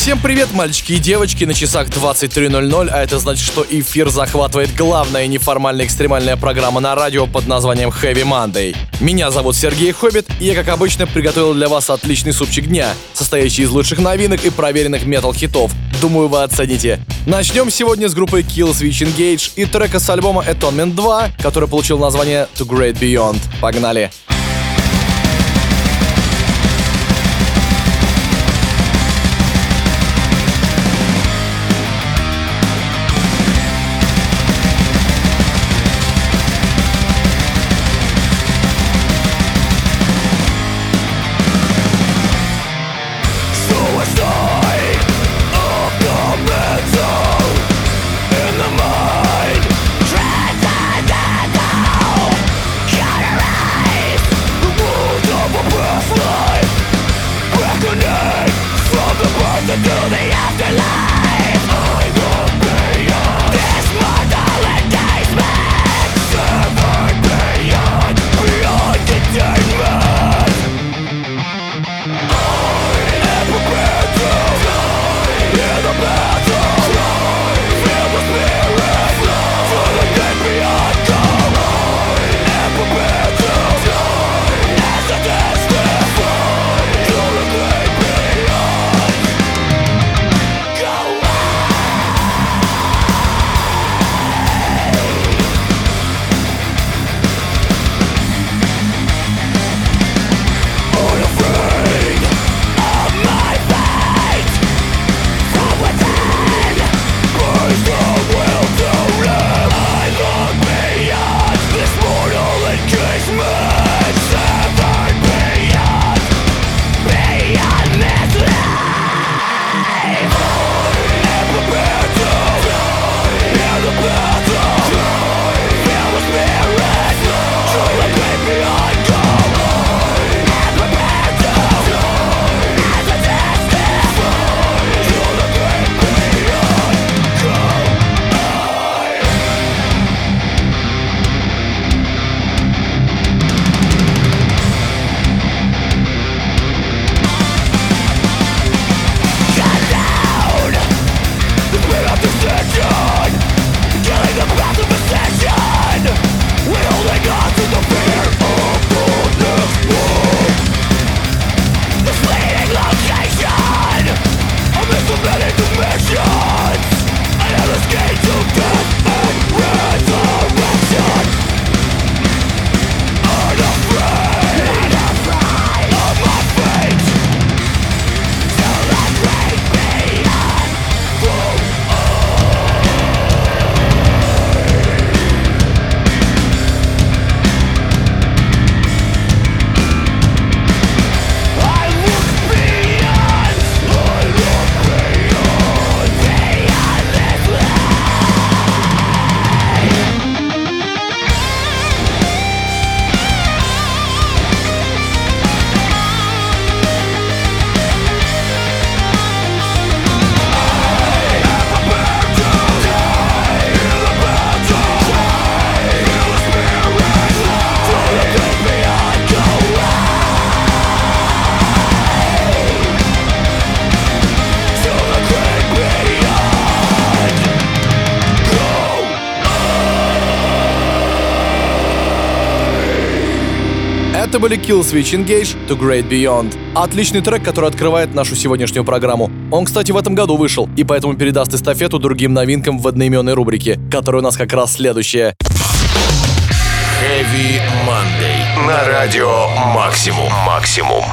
Всем привет, мальчики и девочки, на часах 23.00, а это значит, что эфир захватывает главная неформальная экстремальная программа на радио под названием Heavy Monday. Меня зовут Сергей Хоббит, и я, как обычно, приготовил для вас отличный супчик дня, состоящий из лучших новинок и проверенных метал-хитов. Думаю, вы оцените. Начнем сегодня с группы Kill Switch Engage и трека с альбома Atonement 2, который получил название To Great Beyond. Погнали! Погнали! Были Kill Engage to Great Beyond. Отличный трек, который открывает нашу сегодняшнюю программу. Он, кстати, в этом году вышел, и поэтому передаст эстафету другим новинкам в одноименной рубрике, которая у нас как раз следующая. Heavy Monday. На радио Максимум. Максимум.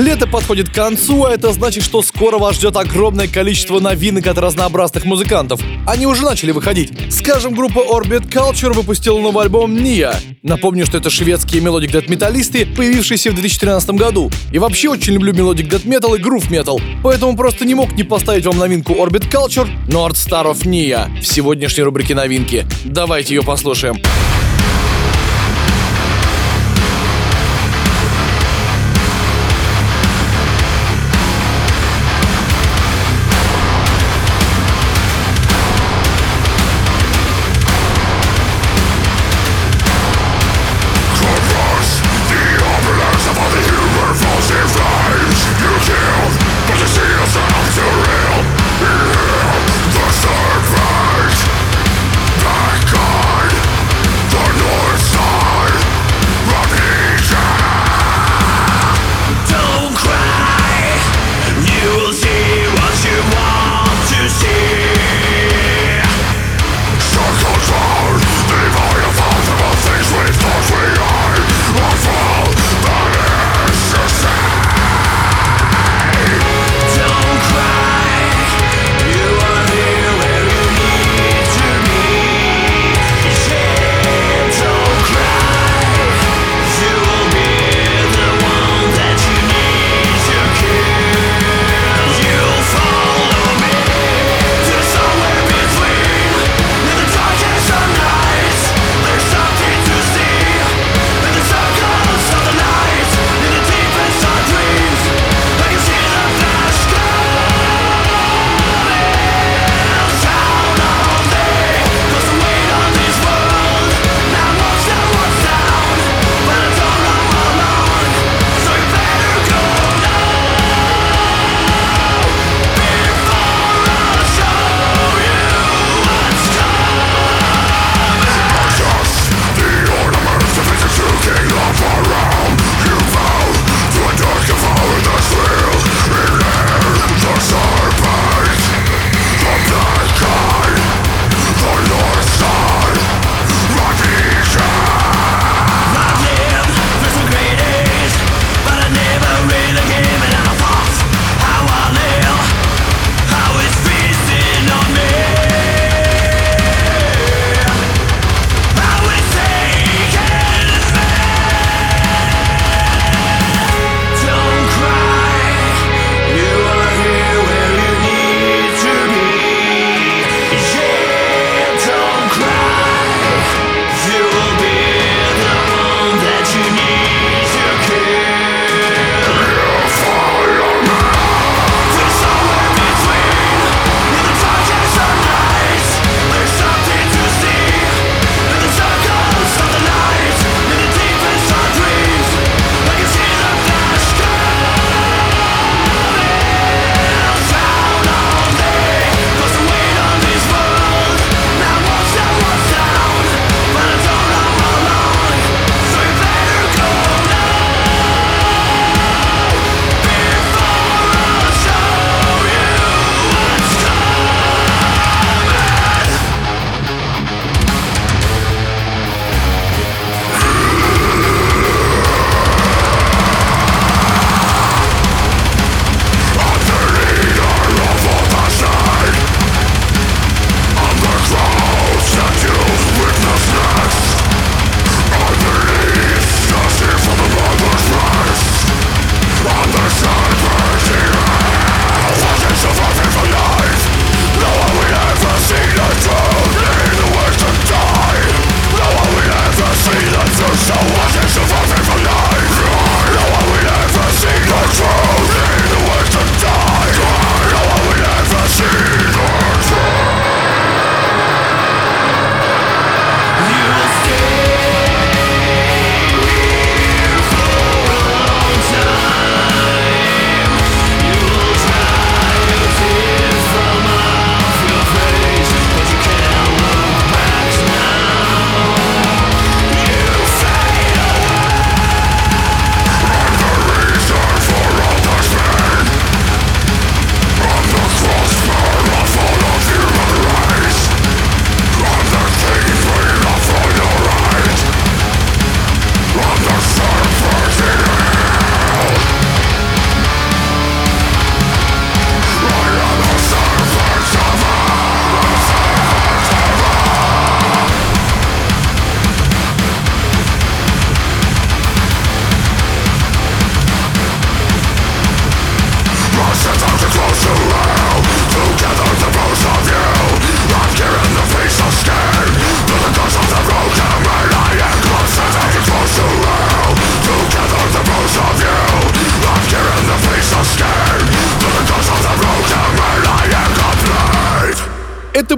Лето подходит к концу, а это значит, что скоро вас ждет огромное количество новинок от разнообразных музыкантов. Они уже начали выходить. Скажем, группа Orbit Culture выпустила новый альбом Nia. Напомню, что это шведские melodic death металлисты, появившиеся в 2013 году. И вообще очень люблю melodic death metal и groove metal, поэтому просто не мог не поставить вам новинку Orbit Culture North Star of Nija в сегодняшней рубрике новинки. Давайте ее послушаем.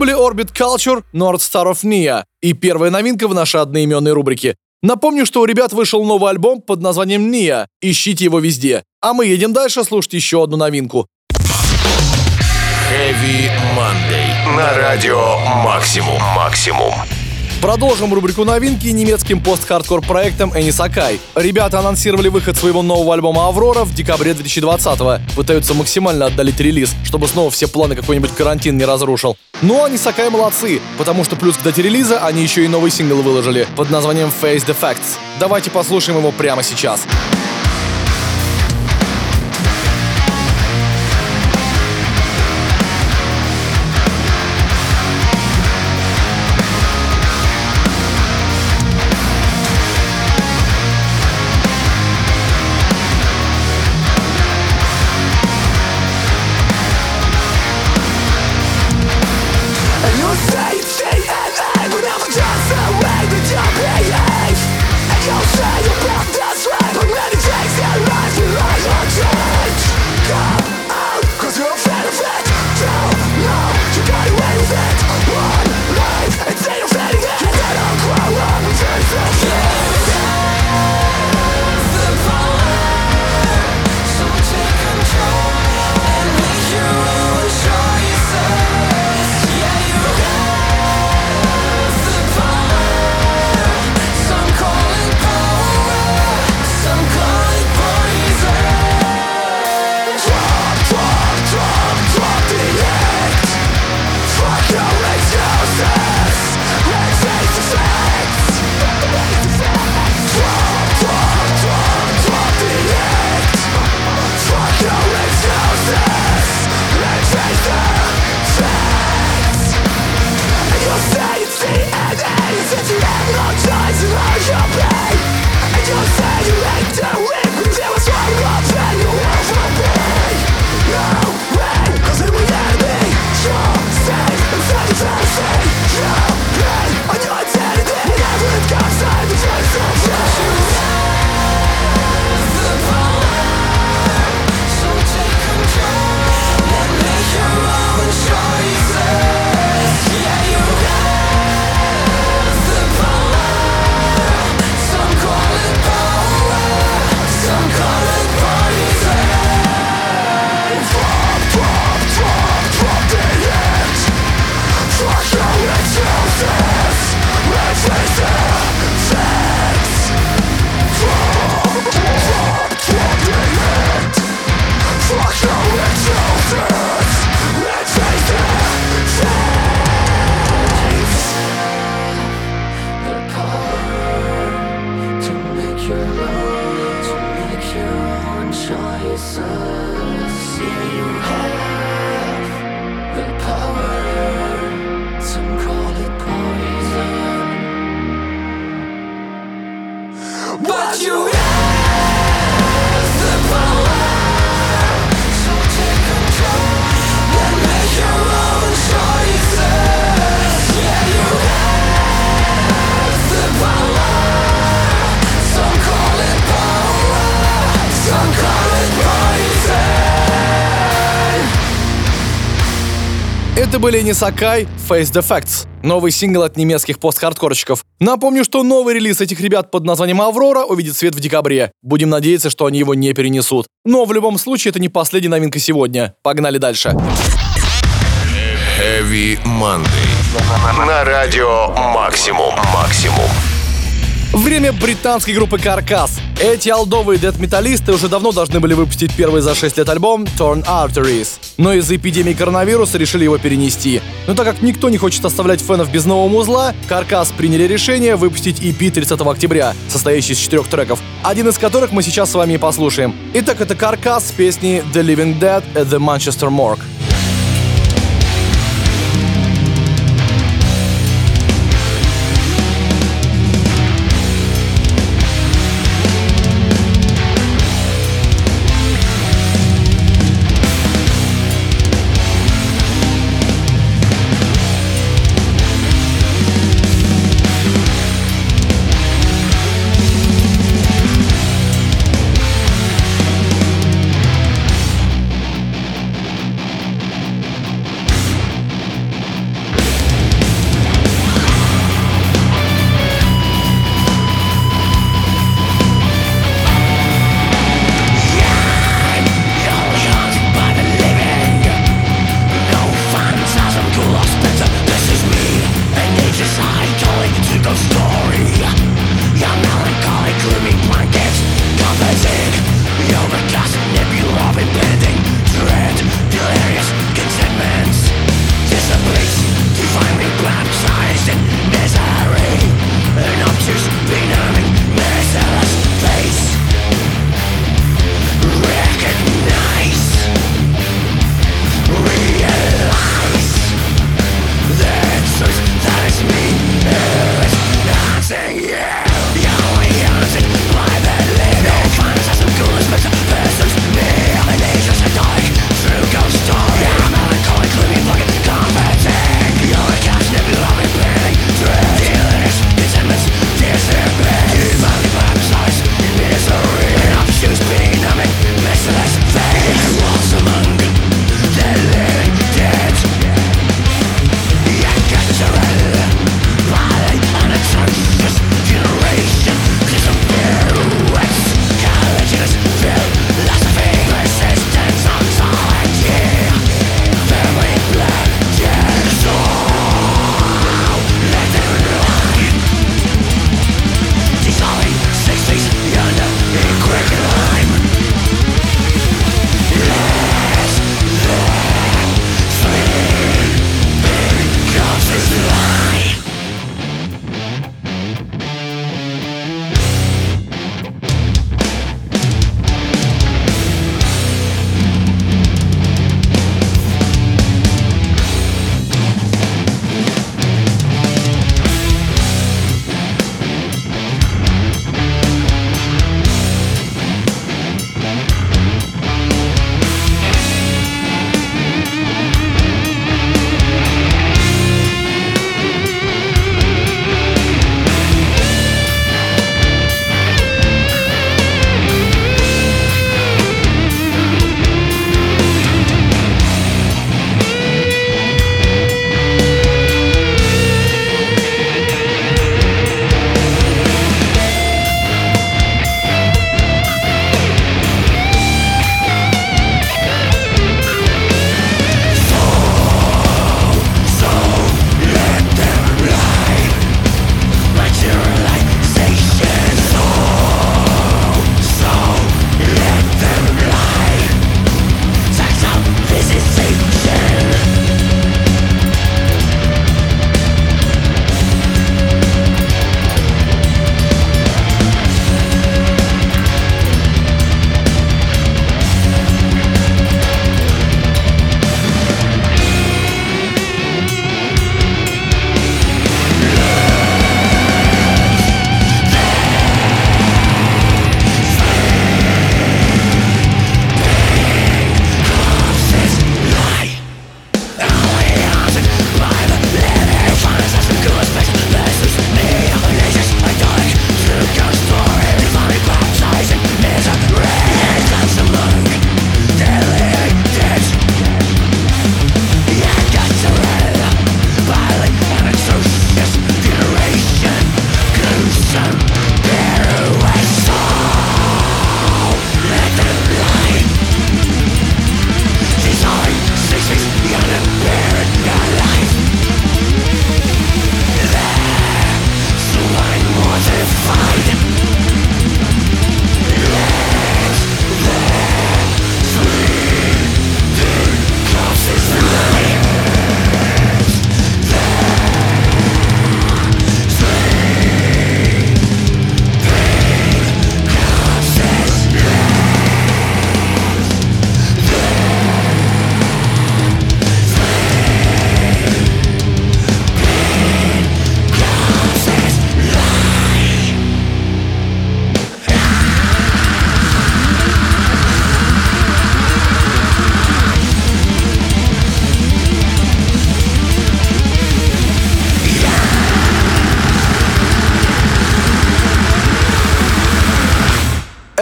Были Orbit Culture, North Star of Nia и первая новинка в нашей одноименной рубрике. Напомню, что у ребят вышел новый альбом под названием Nia. Ищите его везде. А мы едем дальше слушать еще одну новинку. Heavy Monday. На радио Максимум. Максимум. Продолжим рубрику новинки немецким пост-хардкор проектом Энни Сакай. Ребята анонсировали выход своего нового альбома «Аврора» в декабре 2020-го. Пытаются максимально отдалить релиз, чтобы снова все планы какой-нибудь карантин не разрушил. Но они Сакай молодцы, потому что плюс к дате релиза они еще и новый сингл выложили под названием Face Defects. Давайте послушаем его прямо сейчас. Сейчас. Не Сакай, Face Defects, новый сингл от немецких пост-хардкорщиков. Напомню, что новый релиз этих ребят под названием «Аврора» увидит свет в декабре. Будем надеяться, что они его не перенесут. Но в любом случае это не последняя новинка сегодня. Погнали дальше. Heavy Monday. На радио «Максимум». «Максимум». Время британской группы Каркас. Эти алдовые дед-металлисты уже давно должны были выпустить первый за 6 лет альбом Torn Arteries, но из-за эпидемии коронавируса решили его перенести. Но так как никто не хочет оставлять фенов без нового музла, Каркас приняли решение выпустить EP 30 октября, состоящий из четырех треков, один из которых мы сейчас с вами и послушаем. Итак, это Каркас с песней The Living Dead at the Manchester Morgue.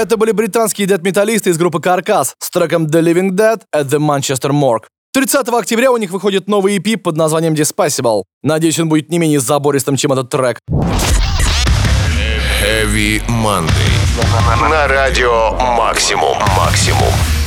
Это были британские дед-металлисты из группы Каркас с треком The Living Dead at the Manchester Morgue. 30 октября у них выходит новый EP под названием Despacable. Надеюсь, он будет не менее забористым, чем этот трек. Heavy Monday. На радио Максимум. Максимум.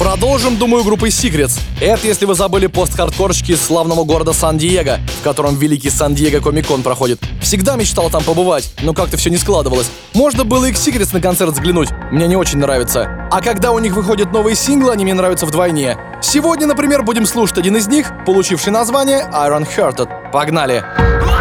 Продолжим, думаю, группой Secrets. Это, если вы забыли пост-хардкорщики из славного города Сан-Диего, в котором великий Сан-Диего Комикон проходит. Всегда мечтал там побывать, но как-то все не складывалось. Можно было и к Secrets на концерт взглянуть, мне не очень нравится. А когда у них выходят новые синглы, они мне нравятся вдвойне. Сегодня, например, будем слушать один из них, получивший название Iron Hearted. Погнали! Погнали!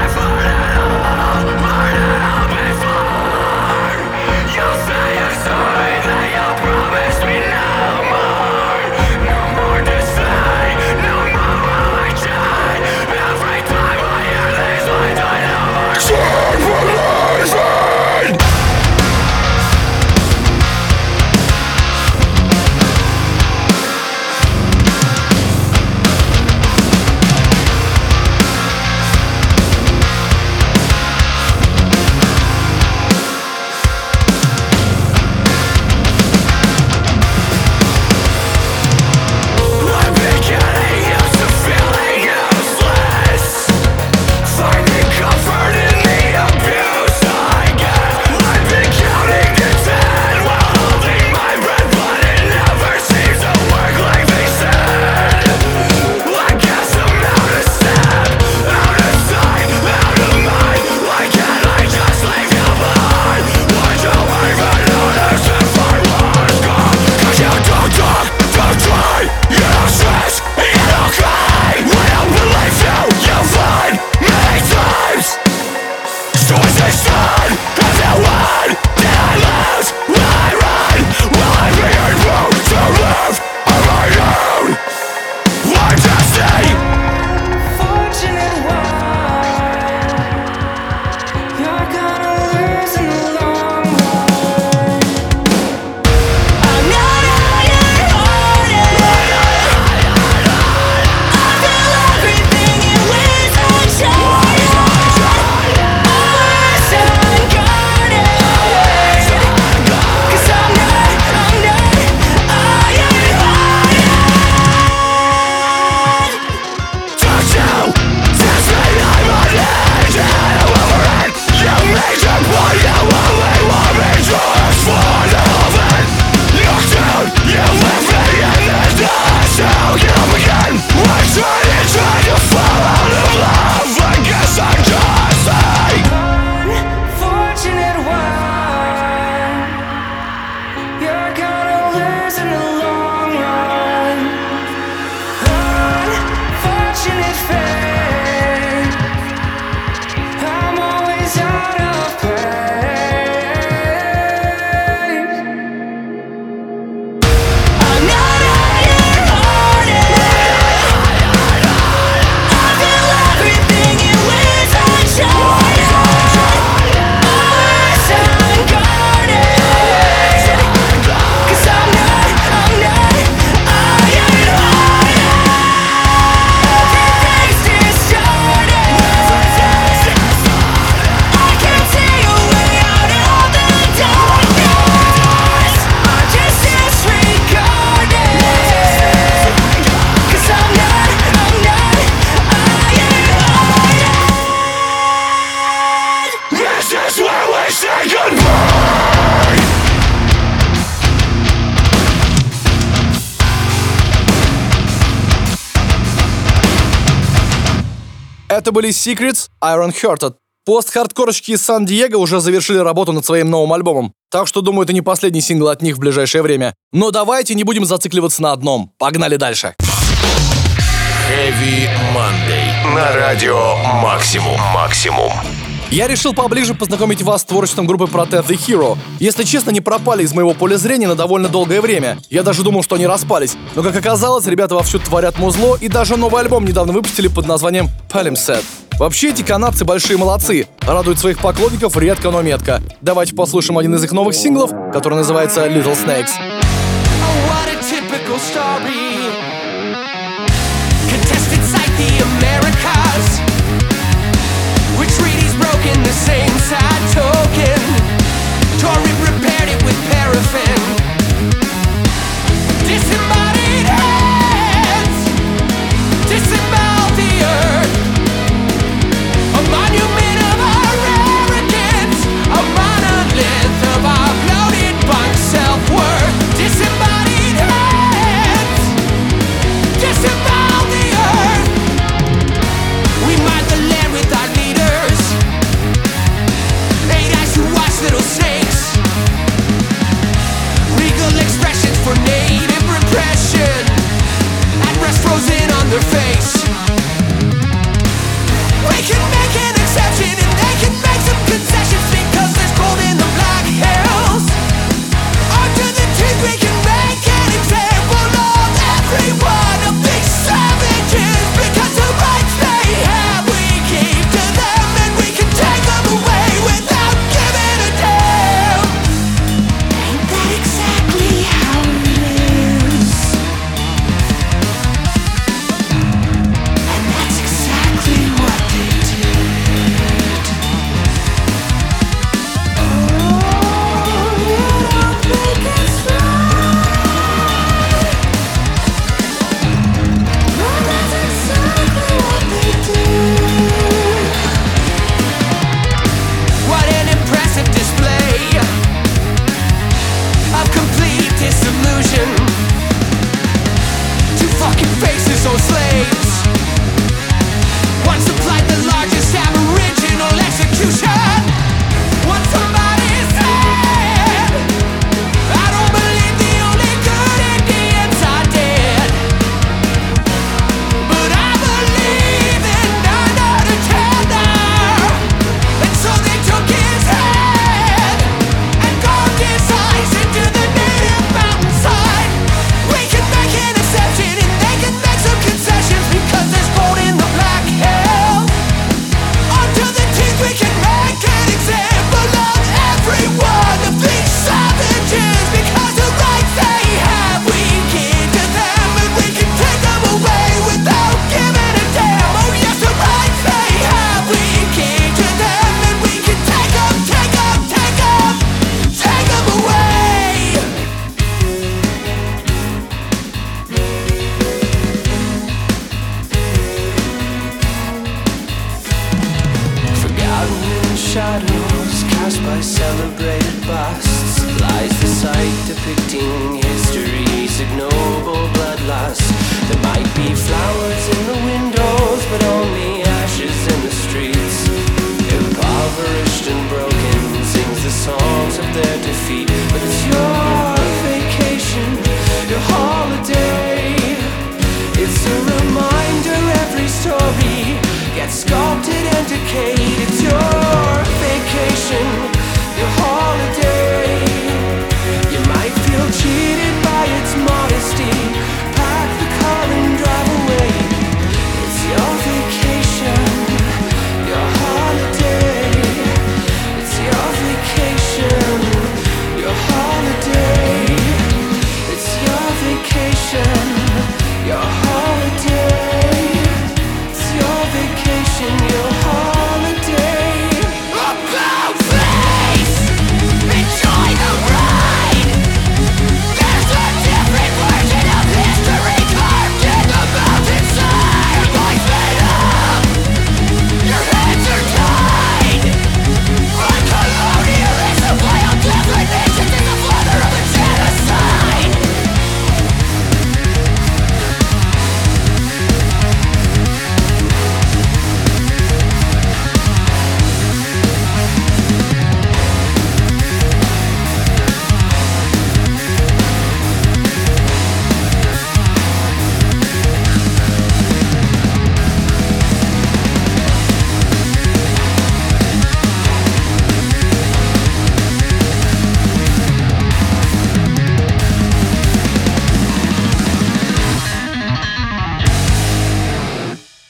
Были Secrets, Iron Hearted. Пост-хардкорщики из Сан-Диего уже завершили работу над своим новым альбомом, так что думаю, это не последний сингл от них в ближайшее время. Но давайте не будем зацикливаться на одном. Погнали дальше. Heavy Monday. На радио Максимум. Максимум. Я решил поближе познакомить вас с творчеством группы Protect the Hero. Если честно, не пропали из моего поля зрения на довольно долгое время. Я даже думал, что они распались. Но, как оказалось, ребята вовсю творят музло и даже новый альбом недавно выпустили под названием Palimpsest. Вообще, эти канадцы большие молодцы. Радуют своих поклонников редко, но метко. Давайте послушаем один из их новых синглов, который называется Little Snakes. broken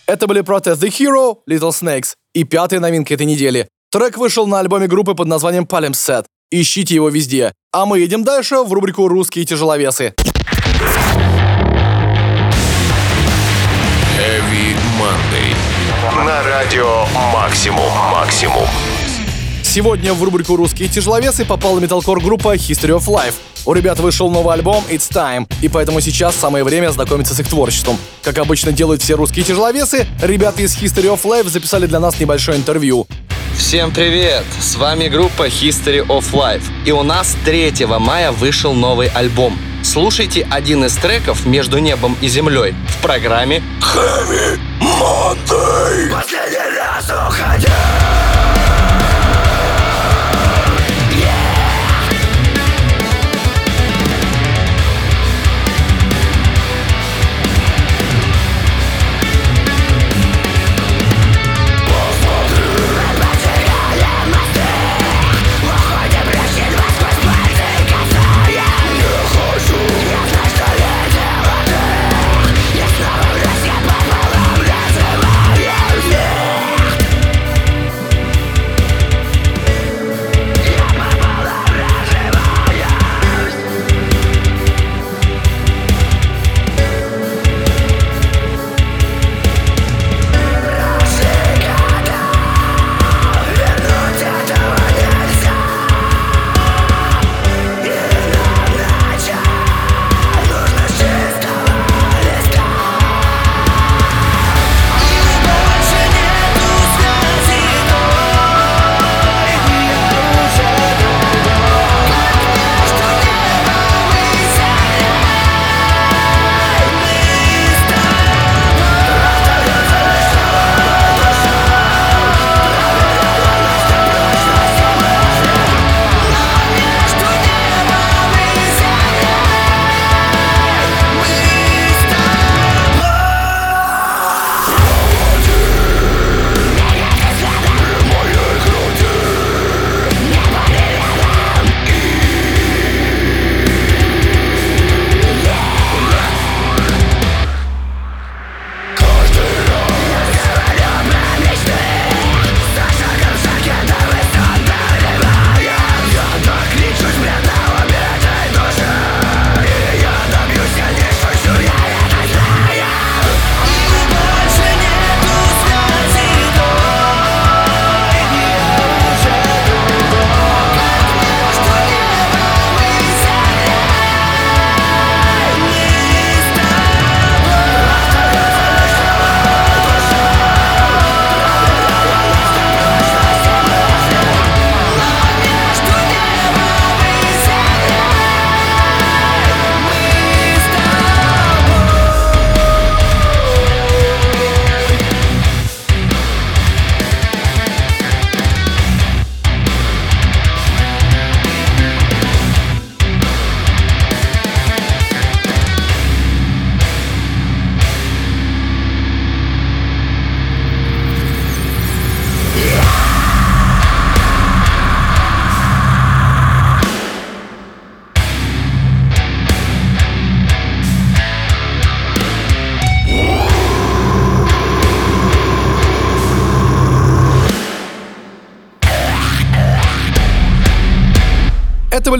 Это были Protest The Hero, Little Snakes и пятая новинка этой недели. Трек вышел на альбоме группы под названием Palimpsest. Ищите его везде. А мы едем дальше в рубрику «Русские тяжеловесы». Heavy Monday. На радио «Максимум». «Максимум». Сегодня в рубрику «Русские тяжеловесы» попала металкор группа History of Life. У ребят вышел новый альбом It's Time, и поэтому сейчас самое время знакомиться с их творчеством. Как обычно делают все русские тяжеловесы, ребята из History of Life записали для нас небольшое интервью. Всем привет! С вами группа History of Life. И у нас 3 мая вышел новый альбом. Слушайте один из треков «Между небом и землей» в программе Heavy Monday. Последний раз уходя.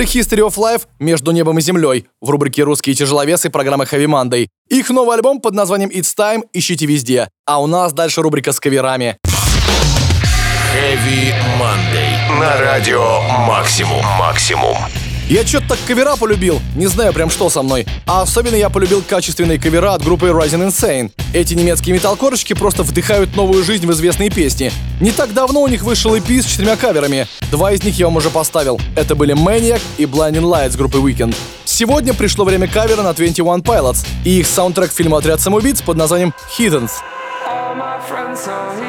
History of Life «Между небом и землей» в рубрике «Русские тяжеловесы» программы Heavy Monday. Их новый альбом под названием It's Time ищите везде. А у нас дальше рубрика с каверами. Heavy Monday. На радио Максимум. Максимум. Я что-то так кавера полюбил, не знаю прям что со мной. А особенно я полюбил качественные кавера от группы Rising Insane. Эти немецкие металкорочки просто вдыхают новую жизнь в известные песни. Не так давно у них вышел EP с четырьмя каверами. Два из них я вам уже поставил. Это были Maniac и Blinding Lights группы Weekend. Сегодня пришло время кавера на 21 Pilots и их саундтрек фильма «Отряд самоубийц» под названием «Heathens». All my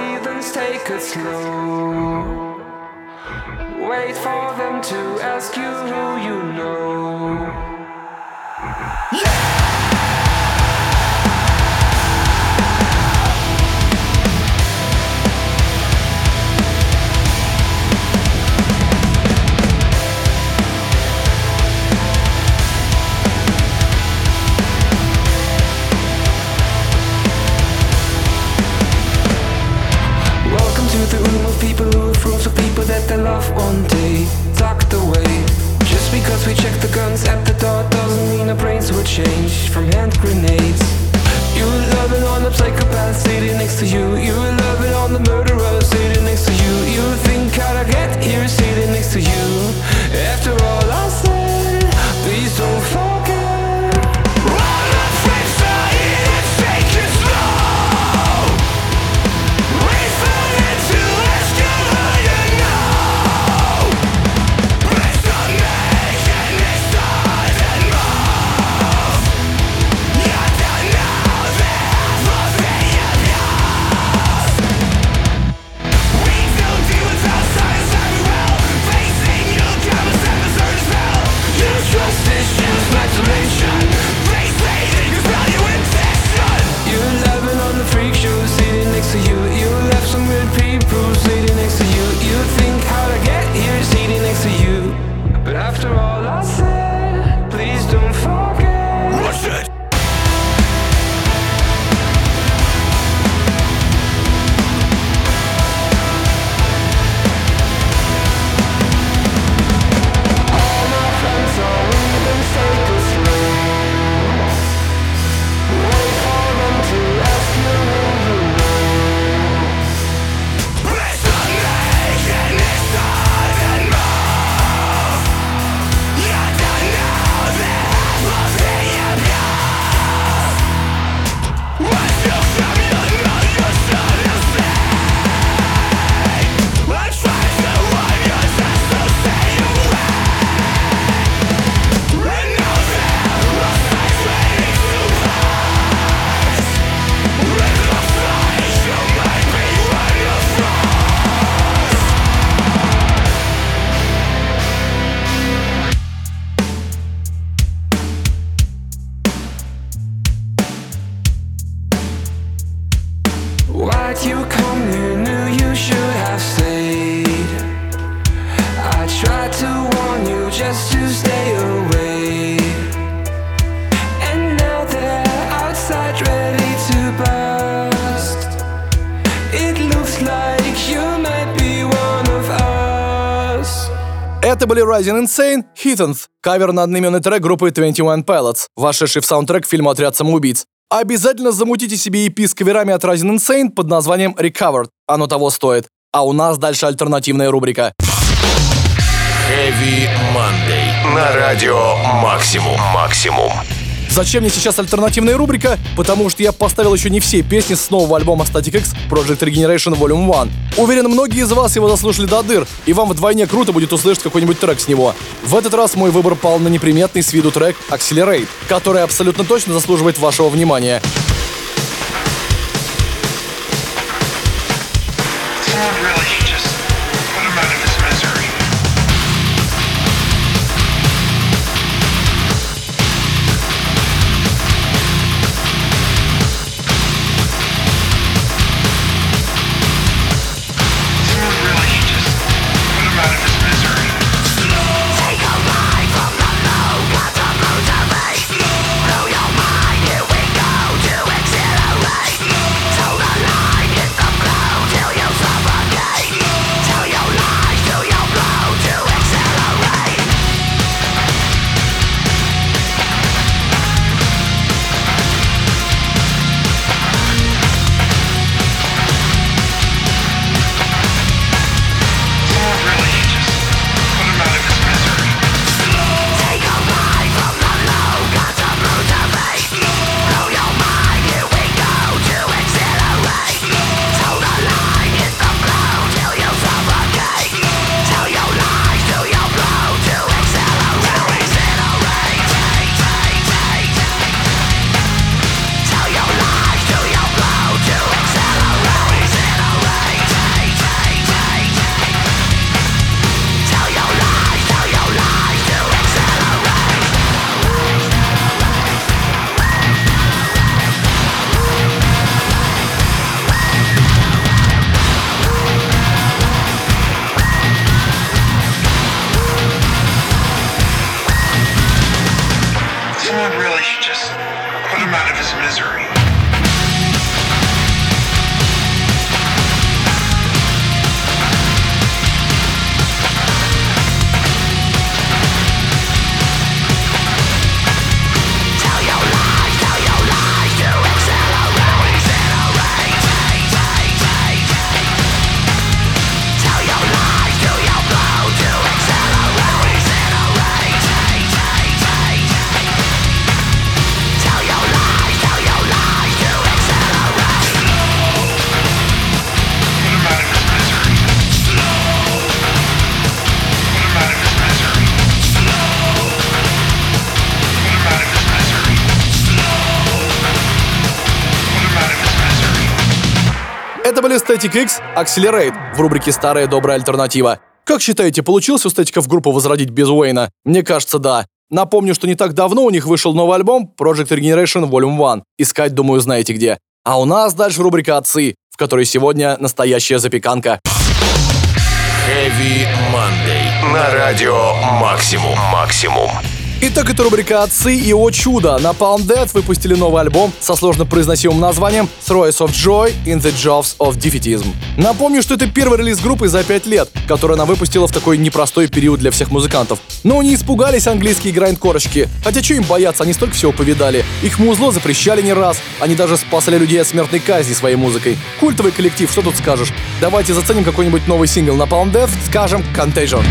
Rising Insane, Heathens, кавер на одноименный трек группы 21 Pilots, вошедший в саундтрек фильма «Отряд самоубийц». Обязательно замутите себе EP с каверами от Rising Insane под названием Recovered. Оно того стоит. А у нас дальше альтернативная рубрика. Heavy Monday. На радио Максимум. Максимум. Зачем мне сейчас альтернативная рубрика? Потому что я поставил еще не все песни с нового альбома Static X Project Regeneration Volume 1. Уверен, многие из вас его заслушали до дыр, и вам вдвойне круто будет услышать какой-нибудь трек с него. В этот раз мой выбор пал на неприметный с виду трек Accelerate, который абсолютно точно заслуживает вашего внимания. Static X Accelerate в рубрике «Старая добрая альтернатива». Как считаете, получилось у Static группу возродить без Уэйна? Мне кажется, да. Напомню, что не так давно у них вышел новый альбом Project Regeneration Volume 1. Искать, думаю, знаете где. А у нас дальше рубрика «Отцы», в которой сегодня настоящая запеканка. Heavy Monday. На радио Максимум. Максимум. Итак, это рубрика «Отцы» и «О чудо». На Palm Dead выпустили новый альбом со сложно произносимым названием «Throes of Joy in the Jaws of Defeatism». Напомню, что это первый релиз группы за пять лет, который она выпустила в такой непростой период для всех музыкантов. Но не испугались английские грайнд-корочки. Хотя что им бояться, они столько всего повидали. Их музло запрещали не раз. Они даже спасали людей от смертной казни своей музыкой. Культовый коллектив, что тут скажешь? Давайте заценим какой-нибудь новый сингл на Palm Death, скажем «Contagion».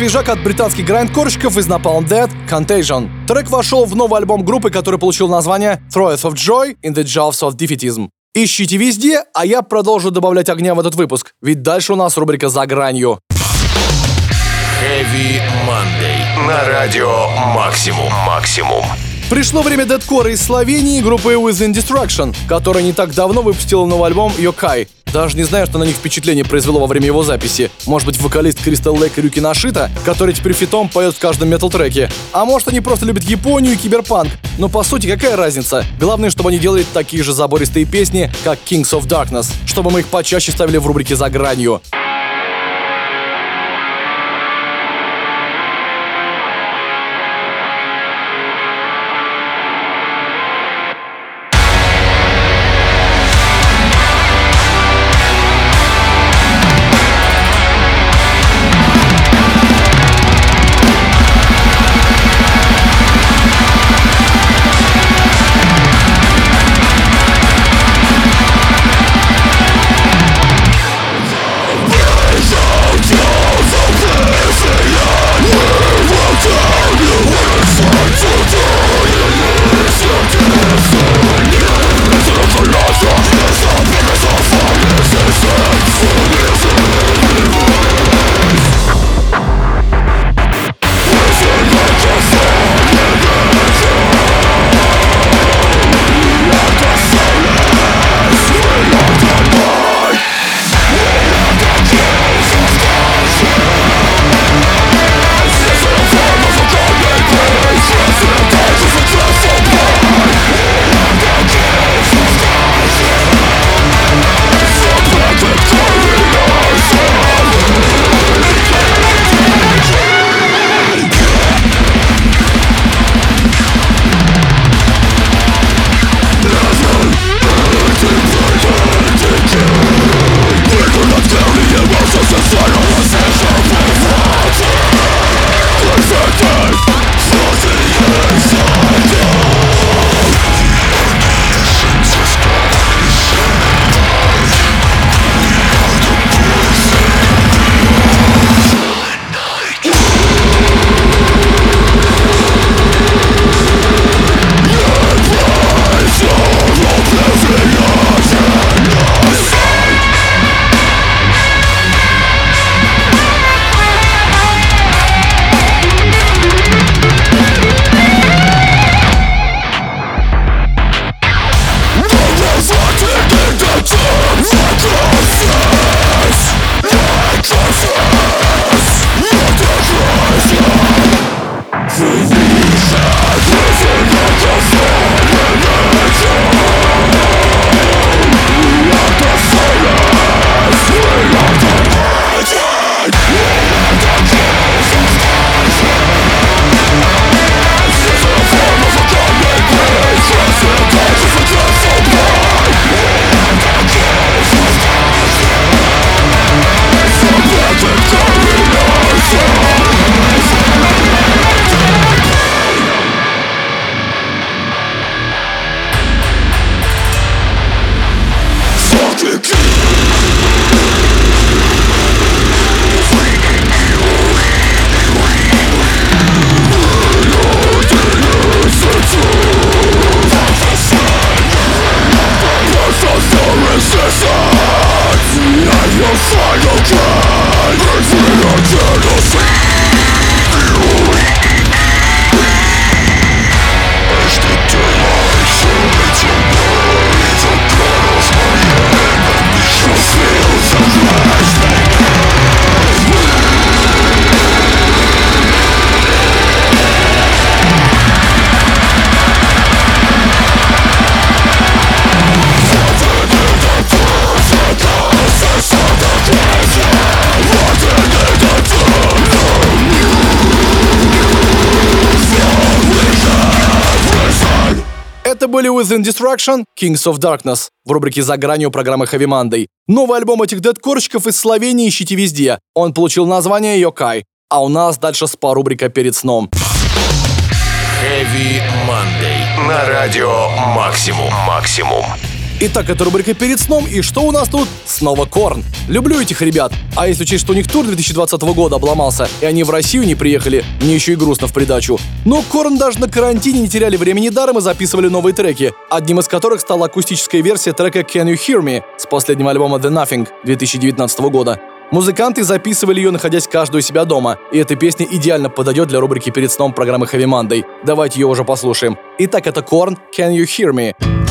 Свежак от британских грайндкорщиков из Napalm Dead Contagion. Трек вошел в новый альбом группы, который получил название Throes of Joy in the Jaws of Defeatism. Ищите везде, а я продолжу добавлять огня в этот выпуск, ведь дальше у нас рубрика «За гранью». Heavy Monday. На радио Максимум. Максимум. Пришло время дедкора из Словении группы Within Destruction, которая не так давно выпустила новый альбом Yokai. Даже не знаю, что на них впечатление произвело во время его записи. Может быть, вокалист Кристал Лейк Рюки Нашита, который теперь фитом поет в каждом метал-треке. А может, они просто любят Японию и киберпанк. Но по сути, какая разница? Главное, чтобы они делали такие же забористые песни, как Kings of Darkness, чтобы мы их почаще ставили в рубрике «За гранью». Within Destruction, Kings of Darkness в рубрике «За гранью» программы Heavy Monday. Новый альбом этих дедкорщиков из Словении ищите везде. Он получил название Йокай. А у нас дальше спа-рубрика перед сном. Heavy Monday. На радио Максимум. Максимум. Итак, это рубрика «Перед сном», и что у нас тут? Снова Корн. Люблю этих ребят. А если учесть, что у них тур 2020 года обломался, и они в Россию не приехали, мне еще и грустно в придачу. Но Корн даже на карантине не теряли времени даром и записывали новые треки, одним из которых стала акустическая версия трека «Can You Hear Me» с последнего альбома «The Nothing» 2019 года. Музыканты записывали ее, находясь каждую у себя дома, и эта песня идеально подойдет для рубрики «Перед сном» программы Heavy Monday. Давайте ее уже послушаем. Итак, это Корн «Can You Hear Me».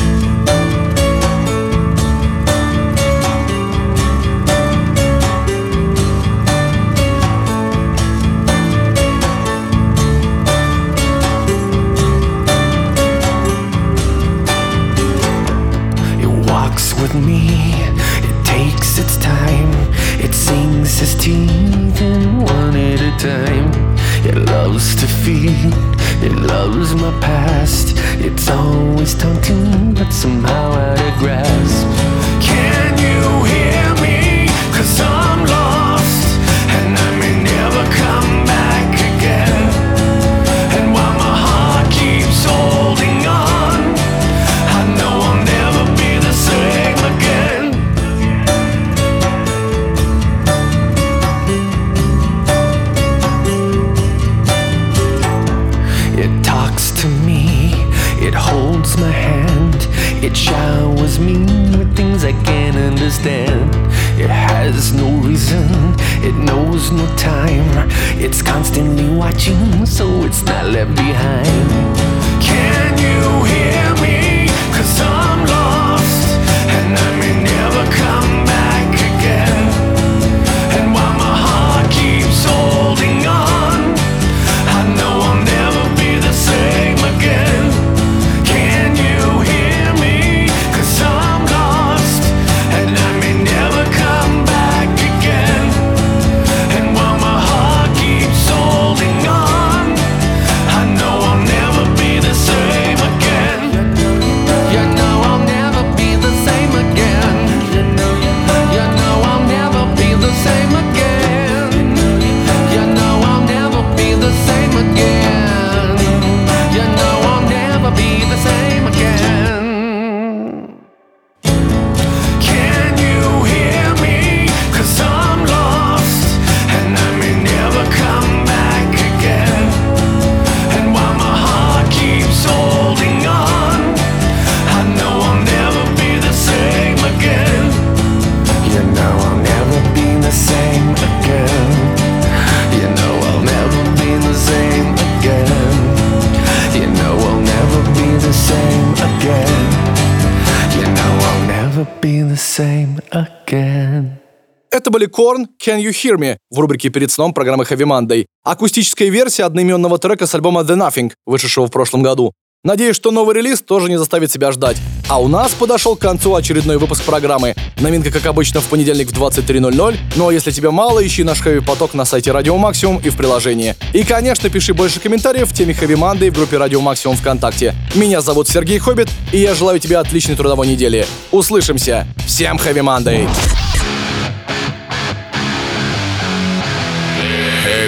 Были Korn «Can You Hear Me» в рубрике «Перед сном» программы Heavy Monday. Акустическая версия одноименного трека с альбома The Nothing, вышедшего в прошлом году. Надеюсь, что новый релиз тоже не заставит себя ждать. А у нас подошел к концу очередной выпуск программы. Новинка, как обычно, в понедельник в 23.00. Ну а если тебе мало, ищи наш Хэви Поток на сайте Радио Максимум и в приложении. И, конечно, пиши больше комментариев в теме Хэви Манды в группе Радио Максимум ВКонтакте. Меня зовут Сергей Хоббит, и я желаю тебе отличной трудовой недели. Услышимся. Всем Хэви Мандэй!